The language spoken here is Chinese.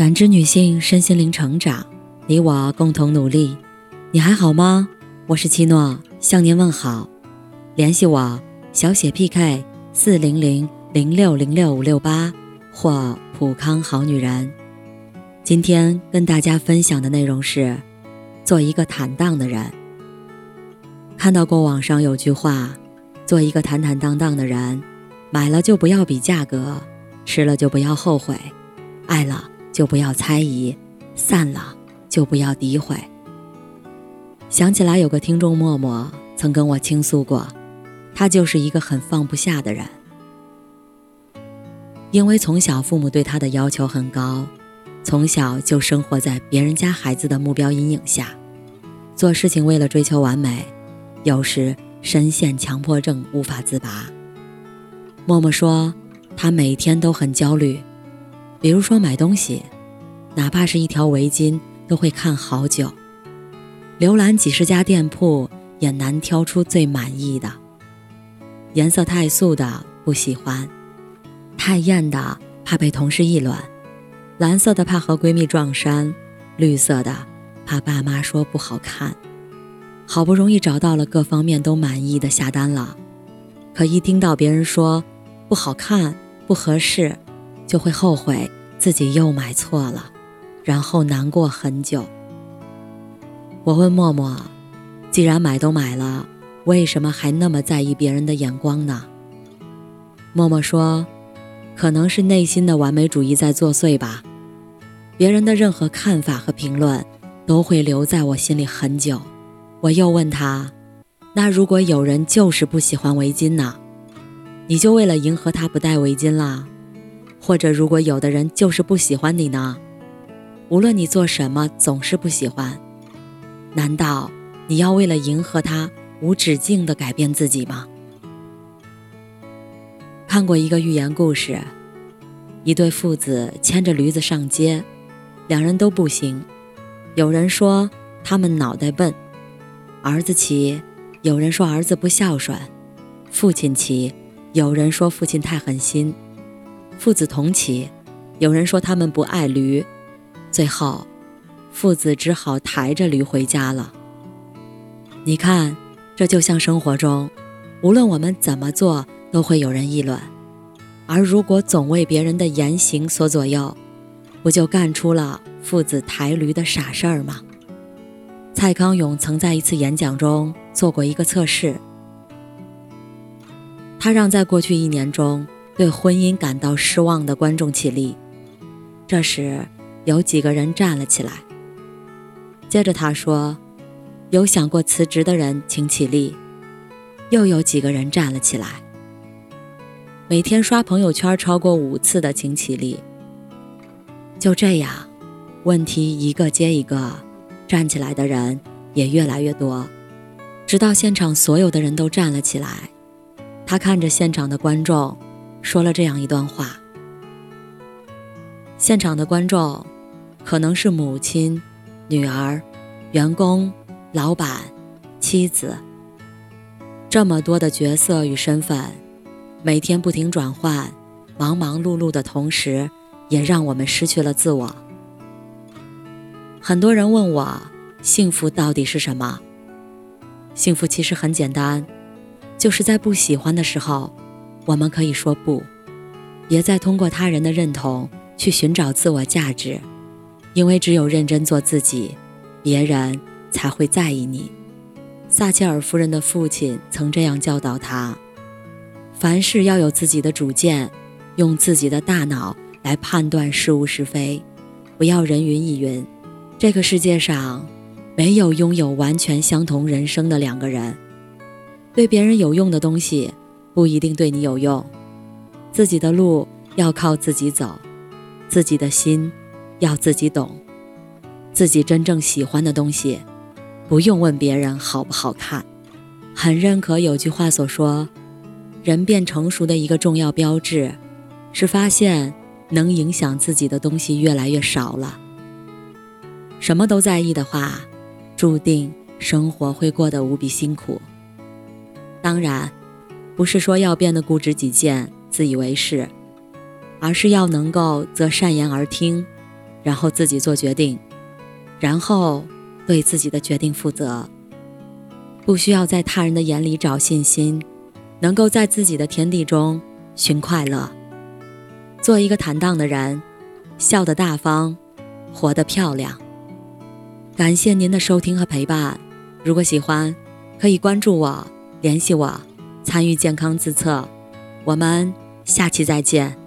感知女性身心灵成长，你我共同努力。你还好吗？我是七诺，向您问好。联系我小写 PK 四零零零六零六五六八或普康好女人。今天跟大家分享的内容是：做一个坦荡的人。看到过网上有句话：做一个坦坦荡荡的人，买了就不要比价格，吃了就不要后悔，爱了就不要猜疑，散了就不要诋毁。想起来有个听众默默曾跟我倾诉过，他就是一个很放不下的人，因为从小父母对他的要求很高，从小就生活在别人家孩子的目标阴影下，做事情为了追求完美，有时深陷强迫症无法自拔。默默说，他每天都很焦虑，比如说买东西，哪怕是一条围巾，都会看好久。浏览几十家店铺，也难挑出最满意的。颜色太素的不喜欢，太艳的怕被同事议论，蓝色的怕和闺蜜撞衫，绿色的怕爸妈说不好看。好不容易找到了各方面都满意的下单了，可一听到别人说不好看、不合适，就会后悔自己又买错了，然后难过很久。我问默默：“既然买都买了，为什么还那么在意别人的眼光呢？”默默说：“可能是内心的完美主义在作祟吧。别人的任何看法和评论都会留在我心里很久。”我又问他：“那如果有人就是不喜欢围巾呢？你就为了迎合他不戴围巾啦？或者如果有的人就是不喜欢你呢？无论你做什么，总是不喜欢。”难道你要为了迎合他无止境的改变自己吗？看过一个寓言故事，一对父子牵着驴子上街，两人都不行。有人说他们脑袋笨，儿子骑；有人说儿子不孝顺，父亲骑；有人说父亲太狠心，父子同骑；有人说他们不爱驴，最后。父子只好抬着驴回家了。你看，这就像生活中，无论我们怎么做，都会有人议论。而如果总为别人的言行所左右，不就干出了父子抬驴的傻事儿吗？蔡康永曾在一次演讲中做过一个测试，他让在过去一年中对婚姻感到失望的观众起立。这时，有几个人站了起来。接着他说：“有想过辞职的人请起立。”又有几个人站了起来。每天刷朋友圈超过五次的请起立。就这样，问题一个接一个，站起来的人也越来越多，直到现场所有的人都站了起来。他看着现场的观众，说了这样一段话：“现场的观众，可能是母亲。”女儿、员工、老板、妻子，这么多的角色与身份，每天不停转换，忙忙碌碌的同时，也让我们失去了自我。很多人问我，幸福到底是什么？幸福其实很简单，就是在不喜欢的时候，我们可以说不，别再通过他人的认同去寻找自我价值。因为只有认真做自己，别人才会在意你。撒切尔夫人的父亲曾这样教导他：凡事要有自己的主见，用自己的大脑来判断是物是非，不要人云亦云。这个世界上没有拥有完全相同人生的两个人，对别人有用的东西不一定对你有用。自己的路要靠自己走，自己的心。要自己懂，自己真正喜欢的东西，不用问别人好不好看。很认可有句话所说，人变成熟的一个重要标志，是发现能影响自己的东西越来越少了。什么都在意的话，注定生活会过得无比辛苦。当然，不是说要变得固执己见、自以为是，而是要能够择善言而听。然后自己做决定，然后对自己的决定负责。不需要在他人的眼里找信心，能够在自己的天地中寻快乐。做一个坦荡的人，笑得大方，活得漂亮。感谢您的收听和陪伴。如果喜欢，可以关注我，联系我，参与健康自测。我们下期再见。